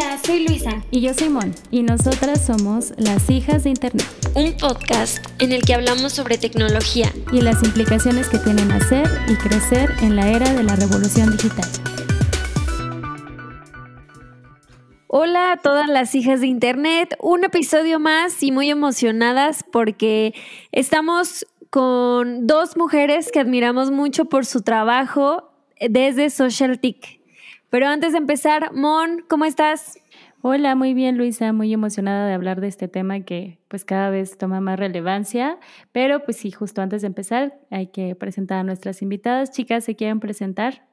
Hola, soy Luisa. Y yo soy Mon. Y nosotras somos las hijas de Internet. Un podcast en el que hablamos sobre tecnología. Y las implicaciones que tienen hacer y crecer en la era de la revolución digital. Hola a todas las hijas de Internet. Un episodio más y muy emocionadas porque estamos con dos mujeres que admiramos mucho por su trabajo desde Social TIC. Pero antes de empezar, Mon, ¿cómo estás? Hola, muy bien Luisa, muy emocionada de hablar de este tema que pues cada vez toma más relevancia, pero pues sí, justo antes de empezar hay que presentar a nuestras invitadas. Chicas, ¿se quieren presentar?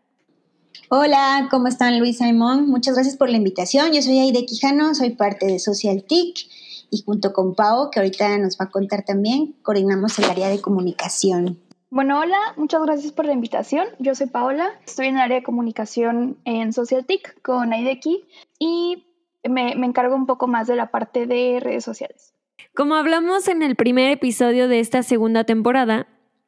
Hola, ¿cómo están Luisa y Mon? Muchas gracias por la invitación. Yo soy Aide Quijano, soy parte de Social TIC y junto con Pau, que ahorita nos va a contar también, coordinamos el área de comunicación. Bueno, hola, muchas gracias por la invitación. Yo soy Paola, estoy en el área de comunicación en SocialTIC con IDECI y me encargo un poco más de la parte de redes sociales. Como hablamos en el primer episodio de esta segunda temporada,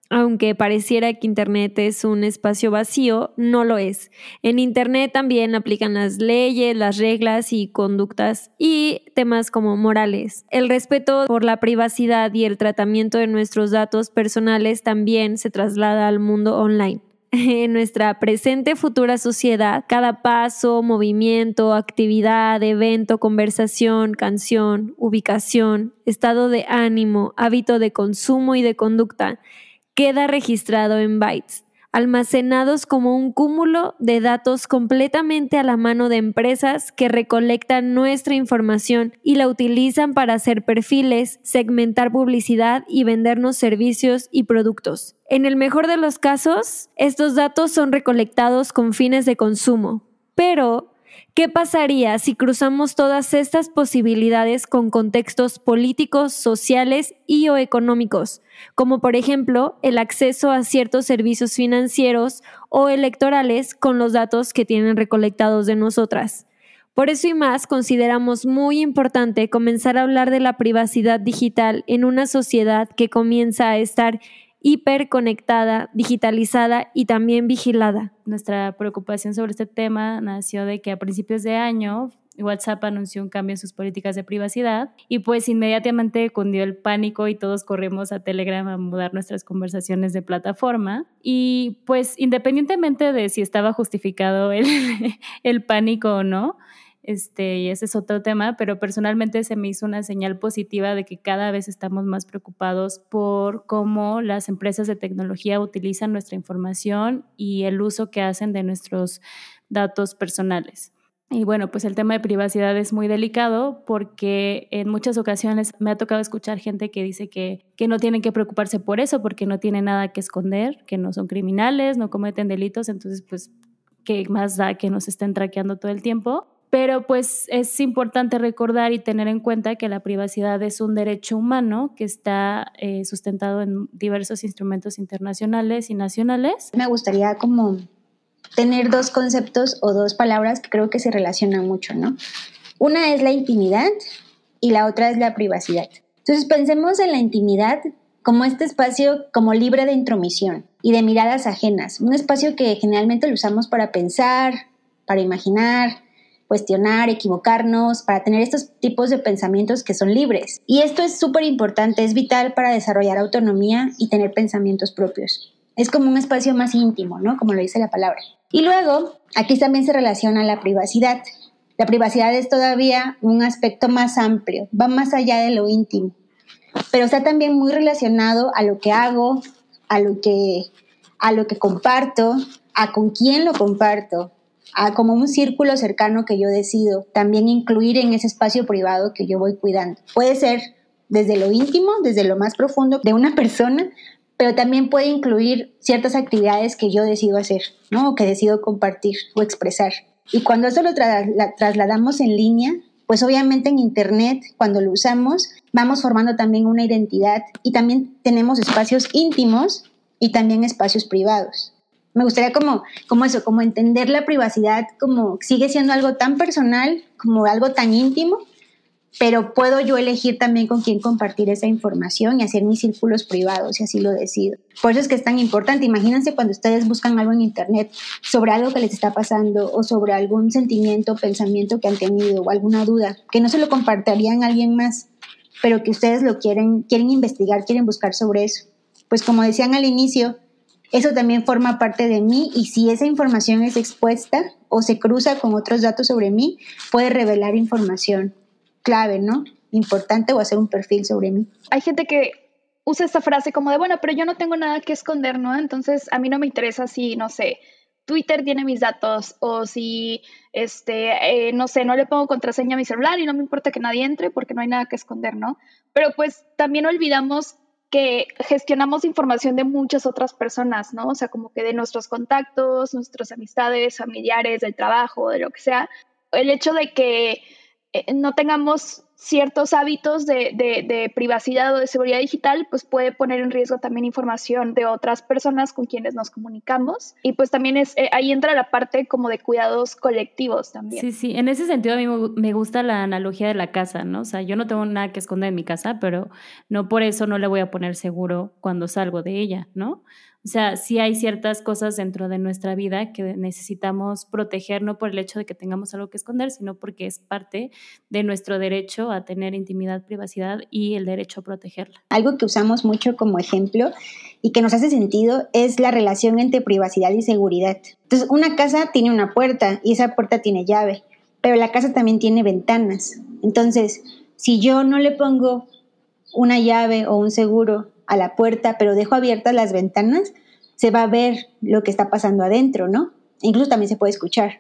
aunque pareciera que Internet es un espacio vacío, no lo es. En Internet también aplican las leyes, las reglas y conductas y temas como morales. El respeto por la privacidad y el tratamiento de nuestros datos personales también se traslada al mundo online. En nuestra presente futura sociedad, cada paso, movimiento, actividad, evento, conversación, canción, ubicación, estado de ánimo, hábito de consumo y de conducta queda registrado en bytes, almacenados como un cúmulo de datos completamente a la mano de empresas que recolectan nuestra información y la utilizan para hacer perfiles, segmentar publicidad y vendernos servicios y productos. En el mejor de los casos, estos datos son recolectados con fines de consumo, pero ¿Qué pasaría si cruzamos todas estas posibilidades con contextos políticos, sociales y o económicos, como por ejemplo el acceso a ciertos servicios financieros o electorales con los datos que tienen recolectados de nosotras? Por eso y más consideramos muy importante comenzar a hablar de la privacidad digital en una sociedad que comienza a estar hiperconectada, digitalizada y también vigilada. Nuestra preocupación sobre este tema nació de que a principios de año WhatsApp anunció un cambio en sus políticas de privacidad y pues inmediatamente cundió el pánico y todos corrimos a Telegram a mudar nuestras conversaciones de plataforma y pues independientemente de si estaba justificado el, el pánico o no, este, y ese es otro tema, pero personalmente se me hizo una señal positiva de que cada vez estamos más preocupados por cómo las empresas de tecnología utilizan nuestra información y el uso que hacen de nuestros datos personales. Y bueno, pues el tema de privacidad es muy delicado porque en muchas ocasiones me ha tocado escuchar gente que dice que, que no tienen que preocuparse por eso porque no tienen nada que esconder, que no son criminales, no cometen delitos, entonces pues qué más da que nos estén traqueando todo el tiempo. Pero pues es importante recordar y tener en cuenta que la privacidad es un derecho humano que está eh, sustentado en diversos instrumentos internacionales y nacionales. Me gustaría como tener dos conceptos o dos palabras que creo que se relacionan mucho, ¿no? Una es la intimidad y la otra es la privacidad. Entonces pensemos en la intimidad como este espacio como libre de intromisión y de miradas ajenas, un espacio que generalmente lo usamos para pensar, para imaginar, cuestionar, equivocarnos, para tener estos tipos de pensamientos que son libres. Y esto es súper importante, es vital para desarrollar autonomía y tener pensamientos propios. Es como un espacio más íntimo, ¿no? Como lo dice la palabra. Y luego, aquí también se relaciona la privacidad. La privacidad es todavía un aspecto más amplio, va más allá de lo íntimo, pero está también muy relacionado a lo que hago, a lo que, a lo que comparto, a con quién lo comparto, como un círculo cercano que yo decido también incluir en ese espacio privado que yo voy cuidando. Puede ser desde lo íntimo, desde lo más profundo de una persona, pero también puede incluir ciertas actividades que yo decido hacer, ¿no? O que decido compartir o expresar. Y cuando eso lo trasladamos en línea, pues obviamente en Internet, cuando lo usamos, vamos formando también una identidad y también tenemos espacios íntimos y también espacios privados me gustaría como, como eso, como entender la privacidad como sigue siendo algo tan personal, como algo tan íntimo, pero puedo yo elegir también con quién compartir esa información y hacer mis círculos privados si así lo decido. Por eso es que es tan importante. Imagínense cuando ustedes buscan algo en internet sobre algo que les está pasando o sobre algún sentimiento, pensamiento que han tenido o alguna duda, que no se lo compartirían a alguien más, pero que ustedes lo quieren, quieren investigar, quieren buscar sobre eso. Pues como decían al inicio, eso también forma parte de mí y si esa información es expuesta o se cruza con otros datos sobre mí, puede revelar información clave, ¿no? Importante o hacer un perfil sobre mí. Hay gente que usa esta frase como de, bueno, pero yo no tengo nada que esconder, ¿no? Entonces a mí no me interesa si, no sé, Twitter tiene mis datos o si, este, eh, no sé, no le pongo contraseña a mi celular y no me importa que nadie entre porque no hay nada que esconder, ¿no? Pero pues también olvidamos que gestionamos información de muchas otras personas, ¿no? O sea, como que de nuestros contactos, nuestras amistades, familiares, del trabajo, de lo que sea. El hecho de que no tengamos ciertos hábitos de, privacidad o de seguridad digital, pues puede poner en riesgo también información de otras personas con quienes nos comunicamos. Y pues también es, eh, ahí entra la parte como de cuidados colectivos también. Sí, sí, en ese sentido a mí me gusta la analogía de la casa, ¿no? O sea, yo no tengo nada que esconder en mi casa, pero no por eso no le voy a poner seguro cuando salgo de ella, ¿no? O sea, sí hay ciertas cosas dentro de nuestra vida que necesitamos proteger, no por el hecho de que tengamos algo que esconder, sino porque es parte de nuestro derecho a tener intimidad, privacidad y el derecho a protegerla. Algo que usamos mucho como ejemplo y que nos hace sentido es la relación entre privacidad y seguridad. Entonces, una casa tiene una puerta y esa puerta tiene llave, pero la casa también tiene ventanas. Entonces, si yo no le pongo una llave o un seguro a la puerta, pero dejo abiertas las ventanas, se va a ver lo que está pasando adentro, ¿no? Incluso también se puede escuchar.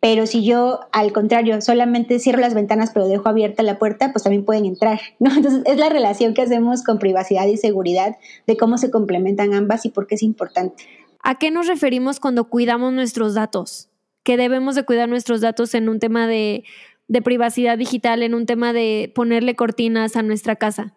Pero si yo, al contrario, solamente cierro las ventanas pero dejo abierta la puerta, pues también pueden entrar, ¿no? Entonces es la relación que hacemos con privacidad y seguridad, de cómo se complementan ambas y por qué es importante. ¿A qué nos referimos cuando cuidamos nuestros datos? Que debemos de cuidar nuestros datos en un tema de, de privacidad digital, en un tema de ponerle cortinas a nuestra casa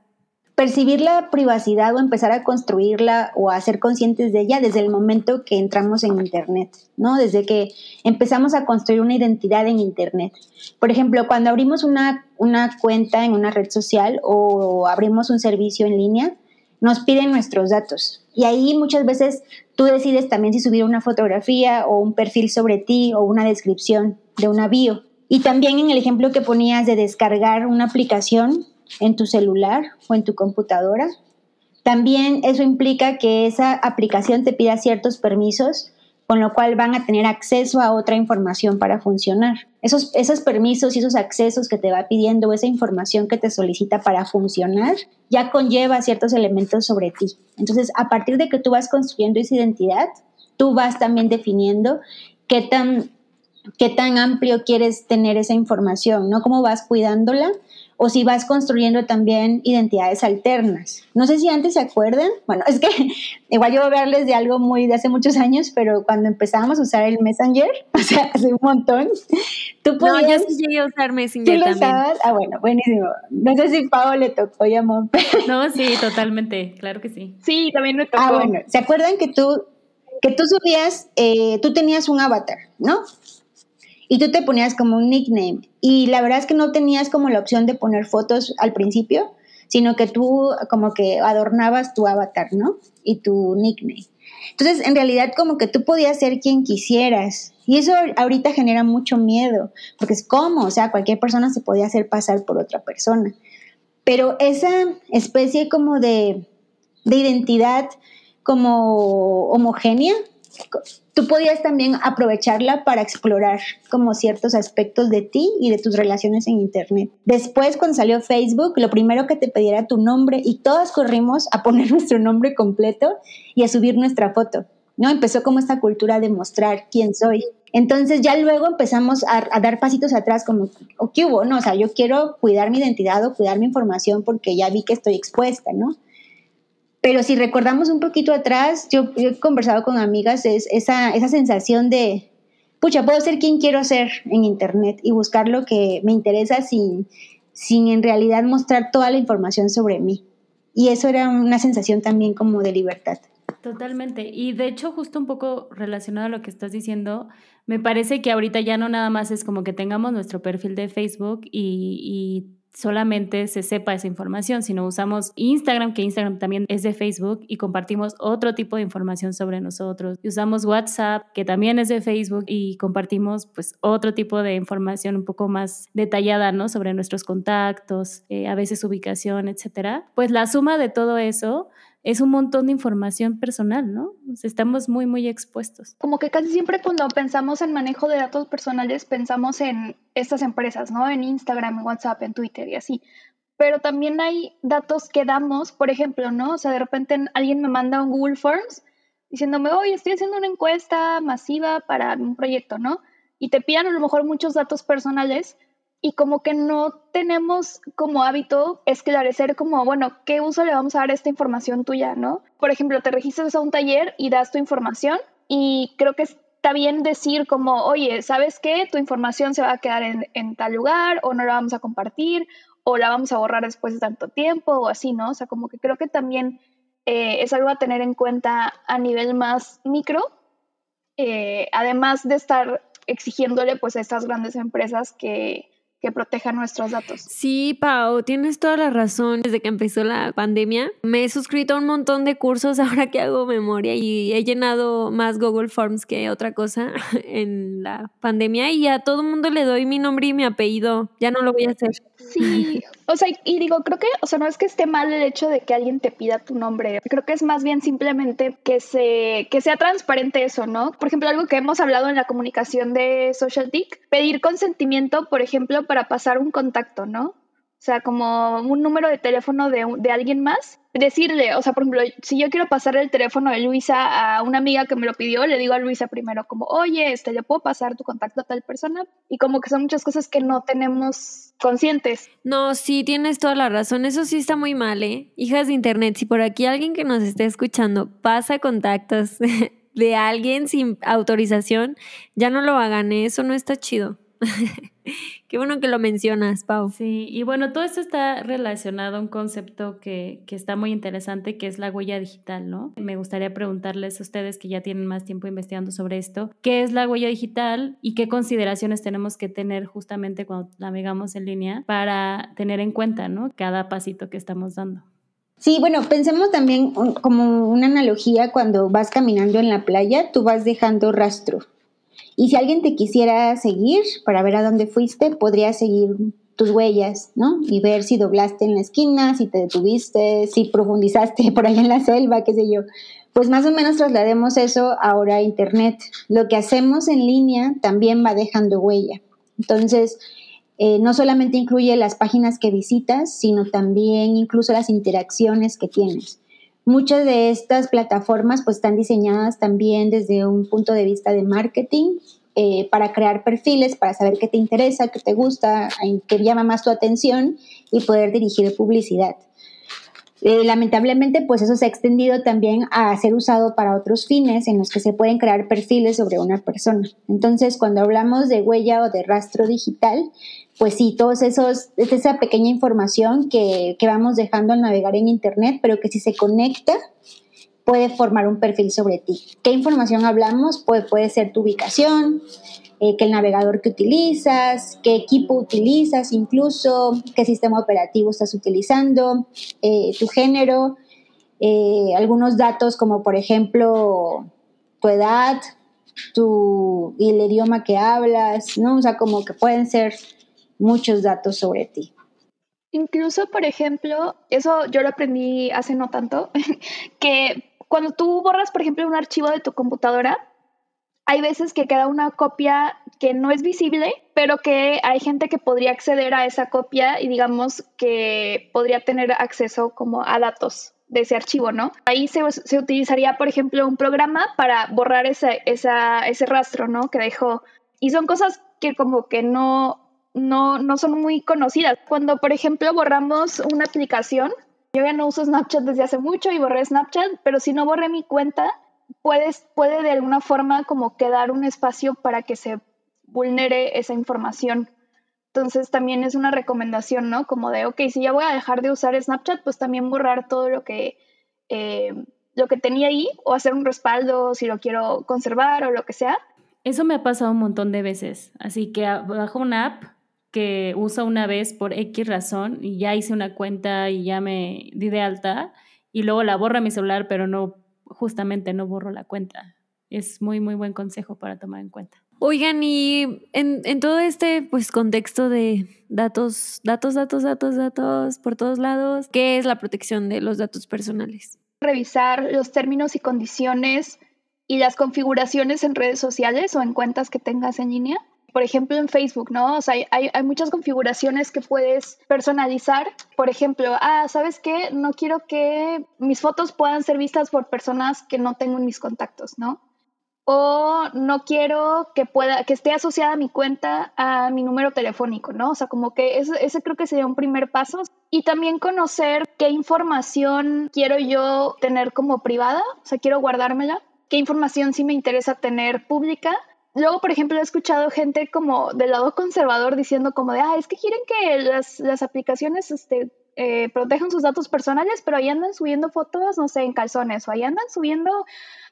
percibir la privacidad o empezar a construirla o a ser conscientes de ella desde el momento que entramos en Internet, ¿no? Desde que empezamos a construir una identidad en Internet. Por ejemplo, cuando abrimos una, una cuenta en una red social o abrimos un servicio en línea, nos piden nuestros datos. Y ahí muchas veces tú decides también si subir una fotografía o un perfil sobre ti o una descripción de una bio. Y también en el ejemplo que ponías de descargar una aplicación, en tu celular o en tu computadora. También eso implica que esa aplicación te pida ciertos permisos, con lo cual van a tener acceso a otra información para funcionar. Esos, esos permisos y esos accesos que te va pidiendo, esa información que te solicita para funcionar, ya conlleva ciertos elementos sobre ti. Entonces, a partir de que tú vas construyendo esa identidad, tú vas también definiendo qué tan, qué tan amplio quieres tener esa información, ¿no? Cómo vas cuidándola o si vas construyendo también identidades alternas. No sé si antes se acuerdan, bueno, es que igual yo voy a hablarles de algo muy de hace muchos años, pero cuando empezábamos a usar el Messenger, o sea, hace un montón, tú podías... No, yo sí llegué a usar Messenger ¿tú lo Usabas? Ah, bueno, buenísimo. No sé si Pau le tocó llamar. No, sí, totalmente, claro que sí. Sí, también me tocó. Ah, bueno, ¿se acuerdan que tú, que tú subías, eh, tú tenías un avatar, ¿no? Y tú te ponías como un nickname. Y la verdad es que no tenías como la opción de poner fotos al principio, sino que tú como que adornabas tu avatar, ¿no? Y tu nickname. Entonces, en realidad como que tú podías ser quien quisieras. Y eso ahorita genera mucho miedo, porque es como, o sea, cualquier persona se podía hacer pasar por otra persona. Pero esa especie como de, de identidad como homogénea, tú podías también aprovecharla para explorar como ciertos aspectos de ti y de tus relaciones en Internet. Después, cuando salió Facebook, lo primero que te pediera tu nombre y todas corrimos a poner nuestro nombre completo y a subir nuestra foto. ¿no? Empezó como esta cultura de mostrar quién soy. Entonces ya luego empezamos a, a, dar pasitos atrás como, ¿qué hubo? No, o sea, yo quiero cuidar mi identidad o cuidar mi información porque ya vi que estoy expuesta, ¿no? Pero si recordamos un poquito atrás, yo, he conversado con amigas, es esa, esa sensación de, pucha, puedo ser quien quiero ser en Internet y buscar lo que me interesa sin, sin en realidad mostrar toda la información sobre mí. Y eso era una sensación también como de libertad. Totalmente. Y de hecho, justo un poco relacionado a lo que estás diciendo, me parece que ahorita ya no nada más es como que tengamos nuestro perfil de Facebook y, y solamente se sepa esa información, sino usamos Instagram, que Instagram también es de Facebook, y compartimos otro tipo de información sobre nosotros. Y usamos WhatsApp, que también es de Facebook, y compartimos pues otro tipo de información un poco más detallada, ¿no? Sobre nuestros contactos, eh, a veces ubicación, etcétera. Pues la suma de todo eso es un montón de información personal, ¿no? estamos muy, muy expuestos. Como que casi siempre cuando pensamos en manejo de datos personales, pensamos en estas empresas, ¿no? En Instagram, en WhatsApp, en Twitter y así. Pero también hay datos que damos, por ejemplo, ¿no? O sea, de repente alguien me manda un Google Forms diciéndome, oye, estoy haciendo una encuesta masiva para un proyecto, ¿no? Y te pidan a lo mejor muchos datos personales y como que no tenemos como hábito esclarecer como, bueno, ¿qué uso le vamos a dar a esta información tuya, no? Por ejemplo, te registras a un taller y das tu información y creo que está bien decir como, oye, ¿sabes qué? Tu información se va a quedar en, tal lugar o no la vamos a compartir o la vamos a borrar después de tanto tiempo o así, ¿no? O sea, como que creo que también eh, es algo a tener en cuenta a nivel más micro, eh, además de estar exigiéndole pues a estas grandes empresas que que proteja nuestros datos. Sí, Pau, tienes toda la razón. Desde que empezó la pandemia, me he suscrito a un montón de cursos ahora que hago memoria y he llenado más Google Forms que otra cosa en la pandemia y a todo mundo le doy mi nombre y mi apellido. Ya no lo voy a hacer. Sí, o sea, y digo, creo que, o sea, no es que esté mal el hecho de que alguien te pida tu nombre. Creo que es más bien simplemente que se que sea transparente eso, ¿no? Por ejemplo, algo que hemos hablado en la comunicación de Social pedir consentimiento, por ejemplo, para pasar un contacto, ¿no? O sea, como un número de teléfono de, de, alguien más, decirle, o sea, por ejemplo, si yo quiero pasar el teléfono de Luisa a una amiga que me lo pidió, le digo a Luisa primero como, oye, este, ¿le puedo pasar tu contacto a tal persona? Y como que son muchas cosas que no tenemos conscientes. No, sí, tienes toda la razón, eso sí está muy mal, ¿eh? Hijas de Internet, si por aquí alguien que nos esté escuchando pasa contactos de alguien sin autorización, ya no lo hagan, ¿eh? eso no está chido. Qué bueno que lo mencionas, Pau. Sí, y bueno, todo esto está relacionado a un concepto que, que, está muy interesante, que es la huella digital, ¿no? Me gustaría preguntarles a ustedes que ya tienen más tiempo investigando sobre esto, ¿qué es la huella digital y qué consideraciones tenemos que tener justamente cuando navegamos en línea para tener en cuenta, ¿no? Cada pasito que estamos dando. Sí, bueno, pensemos también como una analogía cuando vas caminando en la playa, tú vas dejando rastro y si alguien te quisiera seguir para ver a dónde fuiste, podría seguir tus huellas, ¿no? Y ver si doblaste en la esquina, si te detuviste, si profundizaste por ahí en la selva, qué sé yo. Pues más o menos traslademos eso ahora a Internet. Lo que hacemos en línea también va dejando huella. Entonces, eh, no solamente incluye las páginas que visitas, sino también incluso las interacciones que tienes. Muchas de estas plataformas pues están diseñadas también desde un punto de vista de marketing eh, para crear perfiles, para saber qué te interesa, qué te gusta, qué llama más tu atención y poder dirigir publicidad. Eh, lamentablemente, pues eso se ha extendido también a ser usado para otros fines en los que se pueden crear perfiles sobre una persona. Entonces, cuando hablamos de huella o de rastro digital, pues sí, todos esos, es esa pequeña información que, que vamos dejando al navegar en Internet, pero que si se conecta, puede formar un perfil sobre ti. ¿Qué información hablamos? Pues puede ser tu ubicación, eh, qué el navegador que utilizas, qué equipo utilizas incluso, qué sistema operativo estás utilizando, eh, tu género, eh, algunos datos como por ejemplo tu edad, tu, y el idioma que hablas, ¿no? O sea, como que pueden ser muchos datos sobre ti. Incluso, por ejemplo, eso yo lo aprendí hace no tanto, que cuando tú borras, por ejemplo, un archivo de tu computadora, hay veces que queda una copia que no es visible, pero que hay gente que podría acceder a esa copia y digamos que podría tener acceso como a datos de ese archivo, ¿no? Ahí se, utilizaría, por ejemplo, un programa para borrar ese, ese rastro, ¿no? Que dejó. Y son cosas que como que no, no, no son muy conocidas. Cuando, por ejemplo, borramos una aplicación, yo ya no uso Snapchat desde hace mucho y borré Snapchat, pero si no borré mi cuenta, puedes, puede de alguna forma como quedar un espacio para que se vulnere esa información. Entonces también es una recomendación, ¿no? Como de, ok, si ya voy a dejar de usar Snapchat, pues también borrar todo lo que, eh, lo que tenía ahí o hacer un respaldo si lo quiero conservar o lo que sea. Eso me ha pasado un montón de veces. Así que bajo una app que uso una vez por X razón y ya hice una cuenta y ya me di de alta y luego la borro a mi celular, pero no, justamente no borro la cuenta. Es muy, muy buen consejo para tomar en cuenta. Oigan, y en, en todo este pues contexto de datos, datos, datos, datos, datos por todos lados, ¿qué es la protección de los datos personales? Revisar los términos y condiciones y las configuraciones en redes sociales o en cuentas que tengas en línea por ejemplo, en Facebook, ¿no? O sea, hay, hay, muchas configuraciones que puedes personalizar. Por ejemplo, ah, ¿sabes qué? No quiero que mis fotos puedan ser vistas por personas que no tengo en mis contactos, ¿no? O no quiero que pueda, que esté asociada mi cuenta a mi número telefónico, ¿no? O sea, como que ese, ese creo que sería un primer paso. Y también conocer qué información quiero yo tener como privada, o sea, quiero guardármela, qué información sí me interesa tener pública luego, por ejemplo, he escuchado gente como del lado conservador diciendo como de, ah, es que quieren que las, las aplicaciones este, eh, protejan sus datos personales, pero ahí andan subiendo fotos, no sé, en calzones, o ahí andan subiendo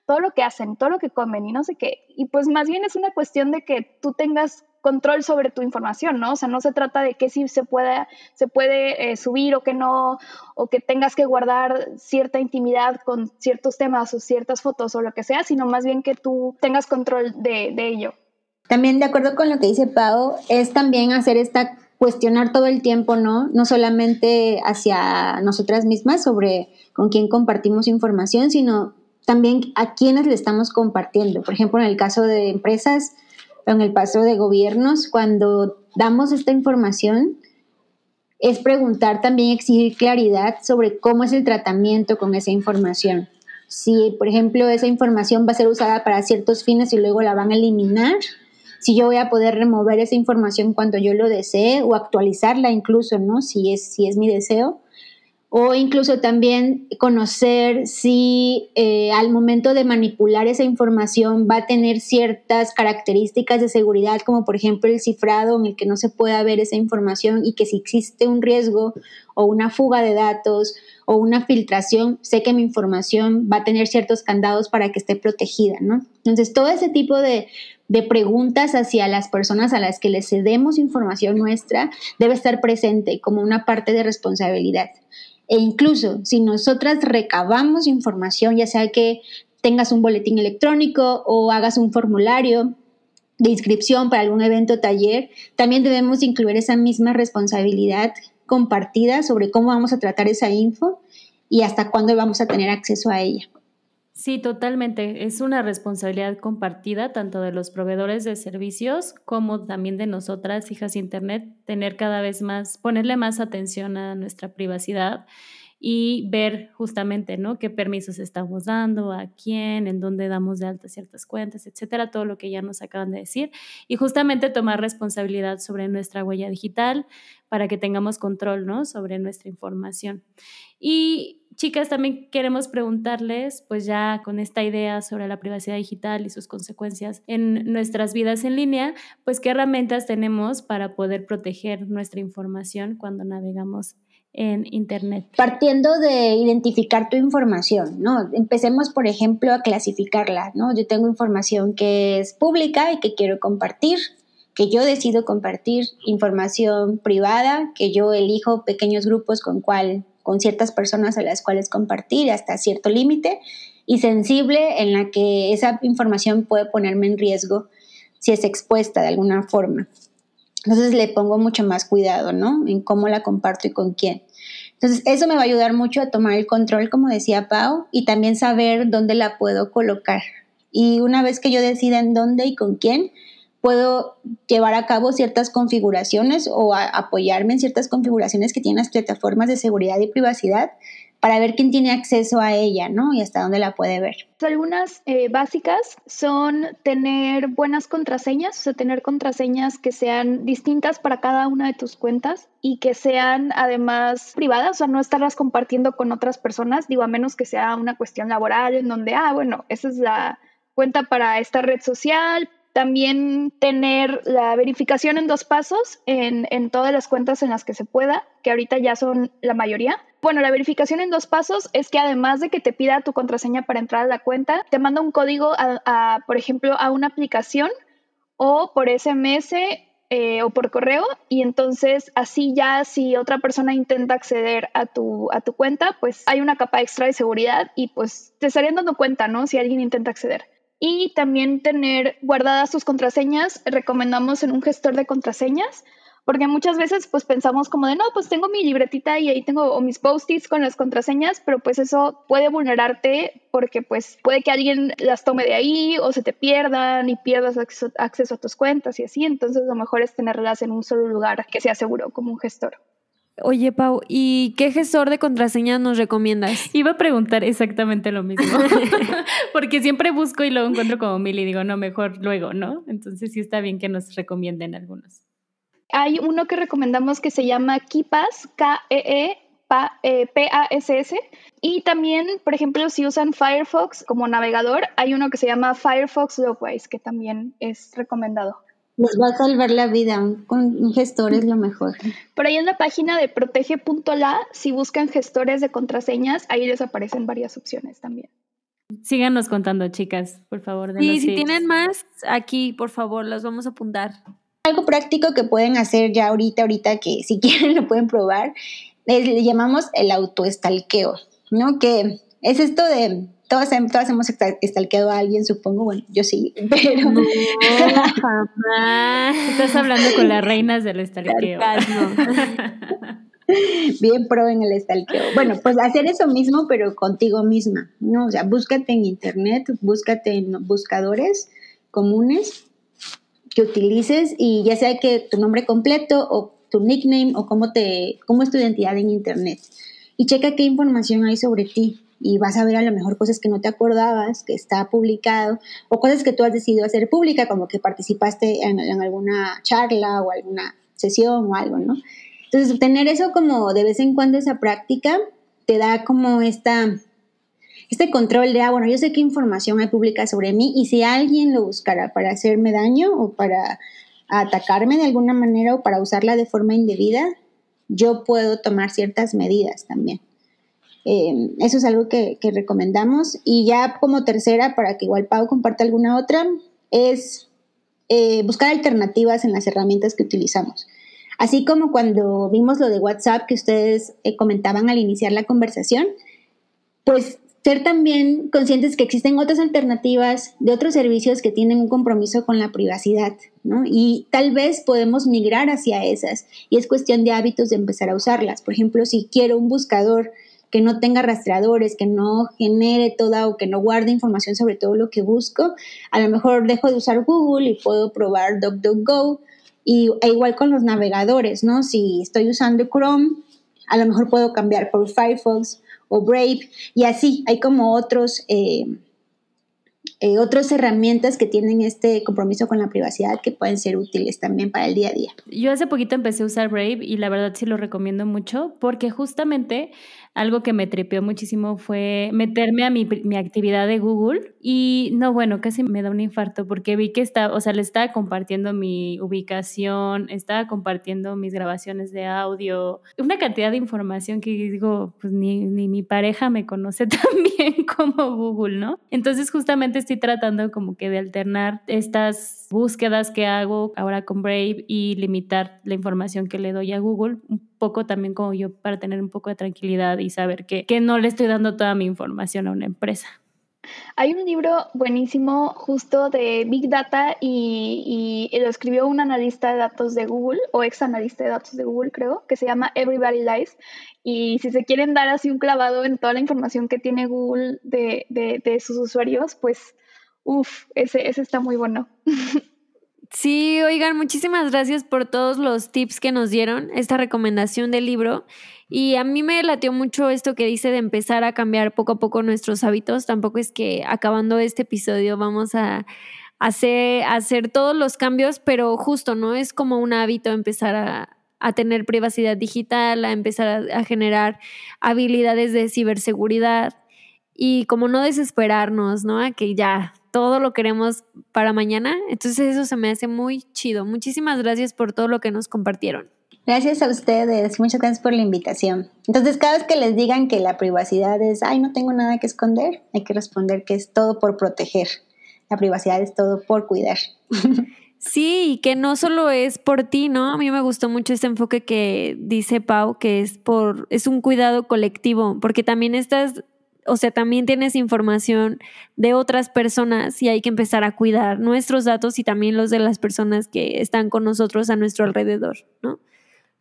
todo lo que hacen, todo lo que comen y no sé qué. Y pues más bien es una cuestión de que tú tengas control sobre tu información, ¿no? O sea, no se trata de que sí se puede, se puede eh, subir o que no, o que tengas que guardar cierta intimidad con ciertos temas o ciertas fotos o lo que sea, sino más bien que tú tengas control de, de ello. También de acuerdo con lo que dice Pau, es también hacer esta cuestionar todo el tiempo, ¿no? No solamente hacia nosotras mismas sobre con quién compartimos información, sino también a quiénes le estamos compartiendo. Por ejemplo, en el caso de empresas, en el caso de gobiernos, cuando damos esta información, es preguntar también, exigir claridad sobre cómo es el tratamiento con esa información. Si, por ejemplo, esa información va a ser usada para ciertos fines y luego la van a eliminar, si yo voy a poder remover esa información cuando yo lo desee o actualizarla incluso, ¿no? Si es, si es mi deseo o incluso también conocer si eh, al momento de manipular esa información va a tener ciertas características de seguridad, como por ejemplo el cifrado en el que no se pueda ver esa información y que si existe un riesgo o una fuga de datos o una filtración, sé que mi información va a tener ciertos candados para que esté protegida, ¿no? Entonces, todo ese tipo de, de preguntas hacia las personas a las que les cedemos información nuestra debe estar presente como una parte de responsabilidad. E incluso si nosotras recabamos información, ya sea que tengas un boletín electrónico o hagas un formulario de inscripción para algún evento o taller, también debemos incluir esa misma responsabilidad compartida sobre cómo vamos a tratar esa info y hasta cuándo vamos a tener acceso a ella. Sí, totalmente. Es una responsabilidad compartida tanto de los proveedores de servicios como también de nosotras, hijas de Internet, tener cada vez más, ponerle más atención a nuestra privacidad y ver justamente, ¿no? Qué permisos estamos dando, a quién, en dónde damos de alta ciertas cuentas, etcétera, todo lo que ya nos acaban de decir. Y justamente tomar responsabilidad sobre nuestra huella digital para que tengamos control, ¿no? Sobre nuestra información. Y chicas, también queremos preguntarles, pues ya con esta idea sobre la privacidad digital y sus consecuencias en nuestras vidas en línea, pues qué herramientas tenemos para poder proteger nuestra información cuando navegamos en Internet? Partiendo de identificar tu información, ¿no? Empecemos, por ejemplo, a clasificarla, ¿no? Yo tengo información que es pública y que quiero compartir, que yo decido compartir, información privada, que yo elijo pequeños grupos con cual, con ciertas personas a las cuales compartir hasta cierto límite, y sensible en la que esa información puede ponerme en riesgo si es expuesta de alguna forma. Entonces le pongo mucho más cuidado, ¿no? En cómo la comparto y con quién. Entonces eso me va a ayudar mucho a tomar el control, como decía Pau, y también saber dónde la puedo colocar. Y una vez que yo decida en dónde y con quién, puedo llevar a cabo ciertas configuraciones o apoyarme en ciertas configuraciones que tienen las plataformas de seguridad y privacidad para ver quién tiene acceso a ella, ¿no? Y hasta dónde la puede ver. Algunas eh, básicas son tener buenas contraseñas, o sea, tener contraseñas que sean distintas para cada una de tus cuentas y que sean además privadas, o sea, no estarlas compartiendo con otras personas, digo, a menos que sea una cuestión laboral en donde, ah, bueno, esa es la cuenta para esta red social, también tener la verificación en dos pasos en, en, todas las cuentas en las que se pueda, que ahorita ya son la mayoría. Bueno, la verificación en dos pasos es que además de que te pida tu contraseña para entrar a la cuenta, te manda un código, a, por ejemplo, a una aplicación o por SMS eh, o por correo y entonces así ya si otra persona intenta acceder a tu, a tu cuenta, pues hay una capa extra de seguridad y pues te estarían dando cuenta, ¿no? Si alguien intenta acceder. Y también tener guardadas tus contraseñas, recomendamos en un gestor de contraseñas porque muchas veces pues pensamos como de, no, pues tengo mi libretita y ahí tengo mis post-its con las contraseñas, pero pues eso puede vulnerarte porque pues puede que alguien las tome de ahí o se te pierdan y pierdas acceso, acceso a tus cuentas y así. Entonces lo mejor es tenerlas en un solo lugar que sea seguro como un gestor. Oye, Pau, ¿y qué gestor de contraseñas nos recomiendas? Iba a preguntar exactamente lo mismo, porque siempre busco y luego encuentro como mil y digo, no, mejor luego, ¿no? Entonces sí está bien que nos recomienden algunos. Hay uno que recomendamos que se llama KeePass, K-E-E-P-A-S-S. Y también, por ejemplo, si usan Firefox como navegador, hay uno que se llama Firefox Logwise, que también es recomendado. Les va a salvar la vida, un gestor es lo mejor. Por ahí en la página de protege.la, si buscan gestores de contraseñas, ahí les aparecen varias opciones también. Síganos contando, chicas, por favor. Y si tienen más, aquí, por favor, los vamos a apuntar. Algo práctico que pueden hacer ya ahorita, ahorita que si quieren lo pueden probar, le llamamos el autoestalqueo, ¿no? Que es esto de, todas, todas hemos estalqueado a alguien, supongo, bueno, yo sí, pero... No, jamás. Estás hablando con las reinas del estalqueo. Bien pro en el estalqueo. Bueno, pues hacer eso mismo, pero contigo misma, ¿no? O sea, búscate en internet, búscate en buscadores comunes que utilices y ya sea que tu nombre completo o tu nickname o cómo, te, cómo es tu identidad en Internet. Y checa qué información hay sobre ti y vas a ver a lo mejor cosas que no te acordabas, que está publicado, o cosas que tú has decidido hacer pública, como que participaste en, alguna charla o alguna sesión o algo, ¿no? Entonces, tener eso como de vez en cuando esa práctica te da como esta este control de, ah, bueno, yo sé qué información hay pública sobre mí y si alguien lo buscara para hacerme daño o para atacarme de alguna manera o para usarla de forma indebida, yo puedo tomar ciertas medidas también. Eh, eso es algo que, recomendamos. Y ya como tercera, para que igual Pau comparta alguna otra, es eh, buscar alternativas en las herramientas que utilizamos. Así como cuando vimos lo de WhatsApp que ustedes eh, comentaban al iniciar la conversación, pues ser también conscientes que existen otras alternativas de otros servicios que tienen un compromiso con la privacidad, ¿no? Y tal vez podemos migrar hacia esas y es cuestión de hábitos de empezar a usarlas. Por ejemplo, si quiero un buscador que no tenga rastreadores, que no genere toda o que no guarde información sobre todo lo que busco, a lo mejor dejo de usar Google y puedo probar DuckDuckGo y e igual con los navegadores, ¿no? Si estoy usando Chrome, a lo mejor puedo cambiar por Firefox o Brave, y así hay como otros, eh, eh, otras herramientas que tienen este compromiso con la privacidad que pueden ser útiles también para el día a día. Yo hace poquito empecé a usar Brave y la verdad sí lo recomiendo mucho porque justamente algo que me trepeó muchísimo fue meterme a mi, mi, actividad de Google y no, bueno, casi me da un infarto porque vi que estaba, o sea, le estaba compartiendo mi ubicación, estaba compartiendo mis grabaciones de audio, una cantidad de información que digo, pues ni, ni mi pareja me conoce tan bien como Google, ¿no? Entonces justamente estoy tratando como que de alternar estas búsquedas que hago ahora con Brave y limitar la información que le doy a Google poco también como yo para tener un poco de tranquilidad y saber que, que no le estoy dando toda mi información a una empresa. Hay un libro buenísimo justo de Big Data y, y, lo escribió un analista de datos de Google o ex analista de datos de Google creo, que se llama Everybody Lies. Y si se quieren dar así un clavado en toda la información que tiene Google de, de, de sus usuarios, pues uff, ese, ese está muy bueno. Sí, oigan, muchísimas gracias por todos los tips que nos dieron, esta recomendación del libro. Y a mí me latió mucho esto que dice de empezar a cambiar poco a poco nuestros hábitos. Tampoco es que acabando este episodio vamos a hacer, hacer todos los cambios, pero justo, ¿no? Es como un hábito empezar a, tener privacidad digital, a empezar a generar habilidades de ciberseguridad y como no desesperarnos, ¿no? A que ya todo lo queremos para mañana. Entonces eso se me hace muy chido. Muchísimas gracias por todo lo que nos compartieron. Gracias a ustedes, muchas gracias por la invitación. Entonces, cada vez que les digan que la privacidad es, ay, no tengo nada que esconder, hay que responder que es todo por proteger. La privacidad es todo por cuidar. Sí, y que no solo es por ti, ¿no? A mí me gustó mucho este enfoque que dice Pau, que es por, es un cuidado colectivo, porque también estás, o sea, también tienes información de otras personas y hay que empezar a cuidar nuestros datos y también los de las personas que están con nosotros a nuestro alrededor, ¿no?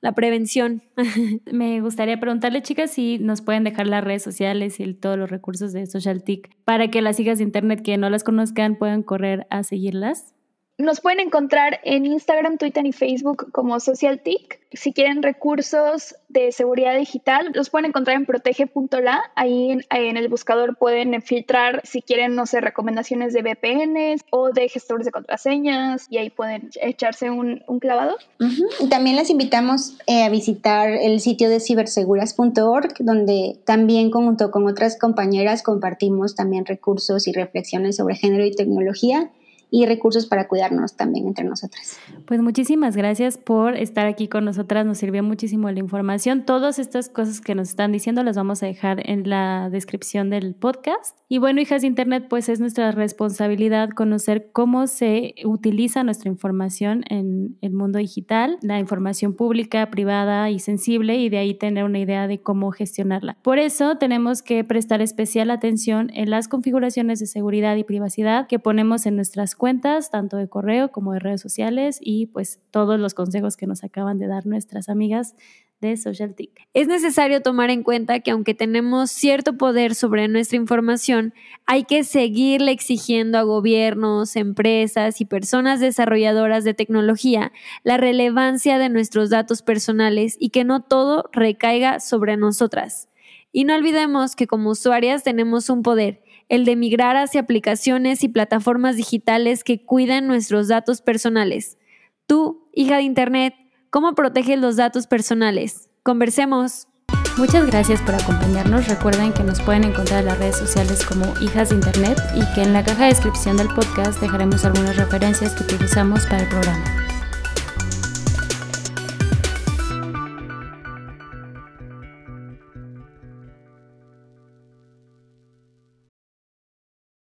La prevención. Me gustaría preguntarle, chicas, si nos pueden dejar las redes sociales y todos los recursos de SocialTIC para que las hijas de Internet que no las conozcan puedan correr a seguirlas. Nos pueden encontrar en Instagram, Twitter y Facebook como SocialTIC. Si quieren recursos de seguridad digital, los pueden encontrar en protege.la. Ahí en, el buscador pueden filtrar si quieren, no sé, recomendaciones de VPNs o de gestores de contraseñas y ahí pueden echarse un, clavado. Y también les invitamos eh, a visitar el sitio de ciberseguras.org, donde también junto con otras compañeras compartimos también recursos y reflexiones sobre género y tecnología y recursos para cuidarnos también entre nosotras. Pues muchísimas gracias por estar aquí con nosotras, nos sirvió muchísimo la información. Todas estas cosas que nos están diciendo las vamos a dejar en la descripción del podcast. Y bueno, hijas de Internet, pues es nuestra responsabilidad conocer cómo se utiliza nuestra información en el mundo digital, la información pública, privada y sensible, y de ahí tener una idea de cómo gestionarla. Por eso tenemos que prestar especial atención en las configuraciones de seguridad y privacidad que ponemos en nuestras cuentas, tanto de correo como de redes sociales y pues todos los consejos que nos acaban de dar nuestras amigas de SocialTIC. Es necesario tomar en cuenta que aunque tenemos cierto poder sobre nuestra información, hay que seguirle exigiendo a gobiernos, empresas y personas desarrolladoras de tecnología la relevancia de nuestros datos personales y que no todo recaiga sobre nosotras. Y no olvidemos que como usuarias tenemos un poder el de migrar hacia aplicaciones y plataformas digitales que cuidan nuestros datos personales. Tú, hija de Internet, ¿cómo proteges los datos personales? Conversemos. Muchas gracias por acompañarnos. Recuerden que nos pueden encontrar en las redes sociales como Hijas de Internet y que en la caja de descripción del podcast dejaremos algunas referencias que utilizamos para el programa.